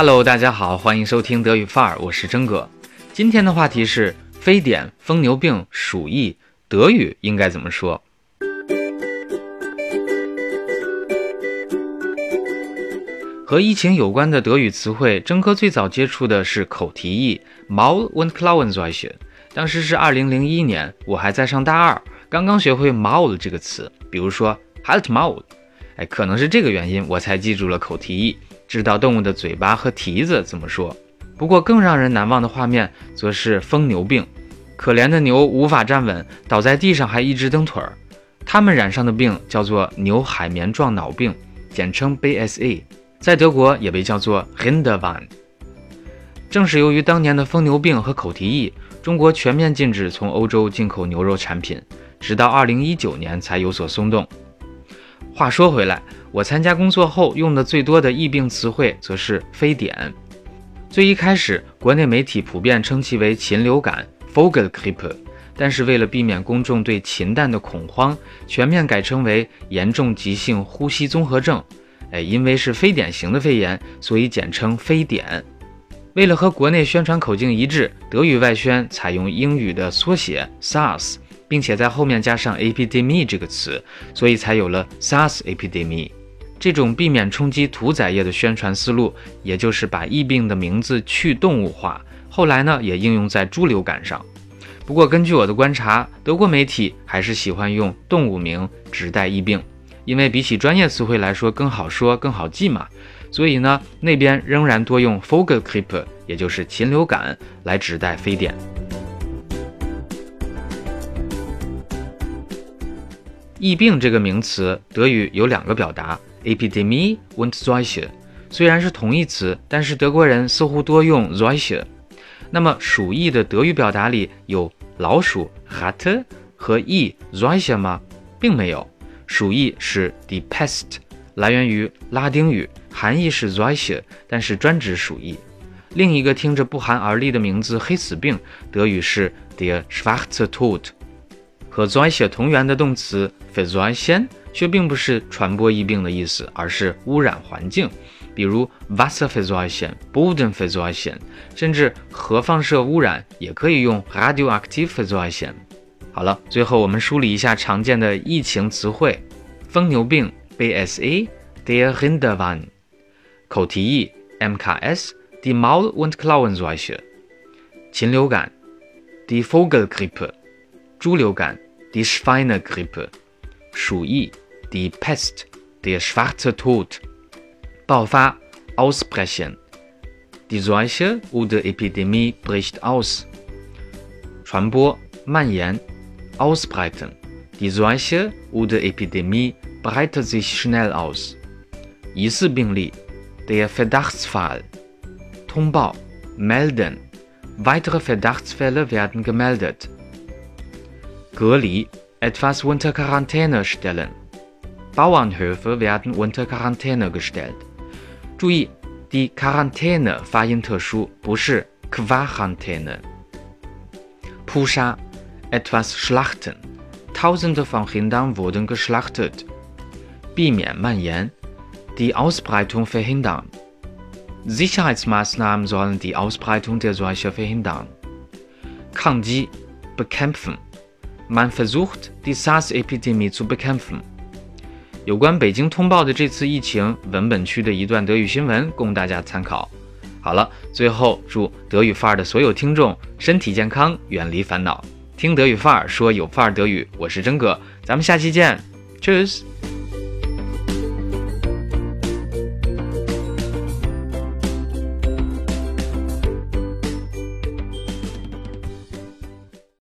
Hello，大家好，欢迎收听德语范儿，我是真哥。今天的话题是非典、疯牛病、鼠疫，德语应该怎么说？和疫情有关的德语词汇，真哥最早接触的是口蹄疫 （Maul und Klauenseuche）。当时是二零零一年，我还在上大二，刚刚学会 Maul 这个词，比如说 Halt Maul。哎，可能是这个原因，我才记住了口蹄疫，知道动物的嘴巴和蹄子怎么说。不过更让人难忘的画面，则是疯牛病。可怜的牛无法站稳，倒在地上还一直蹬腿儿。他们染上的病叫做牛海绵状脑病，简称 BSA，在德国也被叫做 Rinderwahn。正是由于当年的疯牛病和口蹄疫，中国全面禁止从欧洲进口牛肉产品，直到2019年才有所松动。话说回来，我参加工作后用的最多的疫病词汇则是非典。最一开始，国内媒体普遍称其为禽流感 f o g e l g r i p p e 但是为了避免公众对禽蛋的恐慌，全面改称为严重急性呼吸综合症。哎，因为是非典型的肺炎，所以简称非典。为了和国内宣传口径一致，德语外宣采用英语的缩写 SARS。并且在后面加上 epidemic 这个词，所以才有了 SARS epidemic 这种避免冲击屠宰业的宣传思路，也就是把疫病的名字去动物化。后来呢，也应用在猪流感上。不过根据我的观察，德国媒体还是喜欢用动物名指代疫病，因为比起专业词汇来说更好说、更好记嘛。所以呢，那边仍然多用 Vogelgrippe，也就是禽流感来指代非典。疫病这个名词，德语有两个表达，Epidemie und Seuche。虽然是同义词，但是德国人似乎多用 Seuche。那么鼠疫的德语表达里有老鼠 Ratte 和疫 Seuche 吗？并没有。鼠疫是 die Pest，来源于拉丁语，含义是 Seuche，但是专指鼠疫。另一个听着不寒而栗的名字黑死病，德语是 d e Schwarze Tod。和 Seuche 同源的动词 Verseuchen 却并不是传播疫病的意思，而是污染环境，比如 Wasserverseuchen、Bodenverseuchen，甚至核放射污染也可以用 Radioaktive Verseuchen。好了，最后我们梳理一下常见的疫情词汇：疯牛病 BSA、Der Rinderwahn、口蹄疫 MKS、Die Maul- und Klauenseuche、禽流感 Die Vogelgrippe、猪流感。die Schweinegrippe，鼠疫，die Pest，der schwarze Tod，爆发，ausbrechen，die Seuche oder Epidemie bricht aus，传播，蔓延，ausbreiten，die Seuche oder Epidemie breitet sich schnell aus，疑似病例，der Verdachtsfall，通报，melden，weitere Verdachtsfälle werden gemeldet。 隔离，etwas unter Quarantäne stellen. Bauernhöfe werden unter Quarantäne gestellt. 注意，die Quarantäne 发音特殊，不是 Quarantäne。扑杀，etwas schlachten. Tausende von Rindern wurden geschlachtet. 避免蔓延，die Ausbreitung verhindern. Sicherheitsmaßnahmen sollen die Ausbreitung der Seuche verhindern. 抗击，bekämpfen. Man versucht die SARS-Epidemie zu bekämpfen。有关北京通报的这次疫情文本区的一段德语新闻，供大家参考。好了，最后祝德语范儿的所有听众身体健康，远离烦恼。听德语范儿说有范儿德语，我是真哥，咱们下期见，Cheers。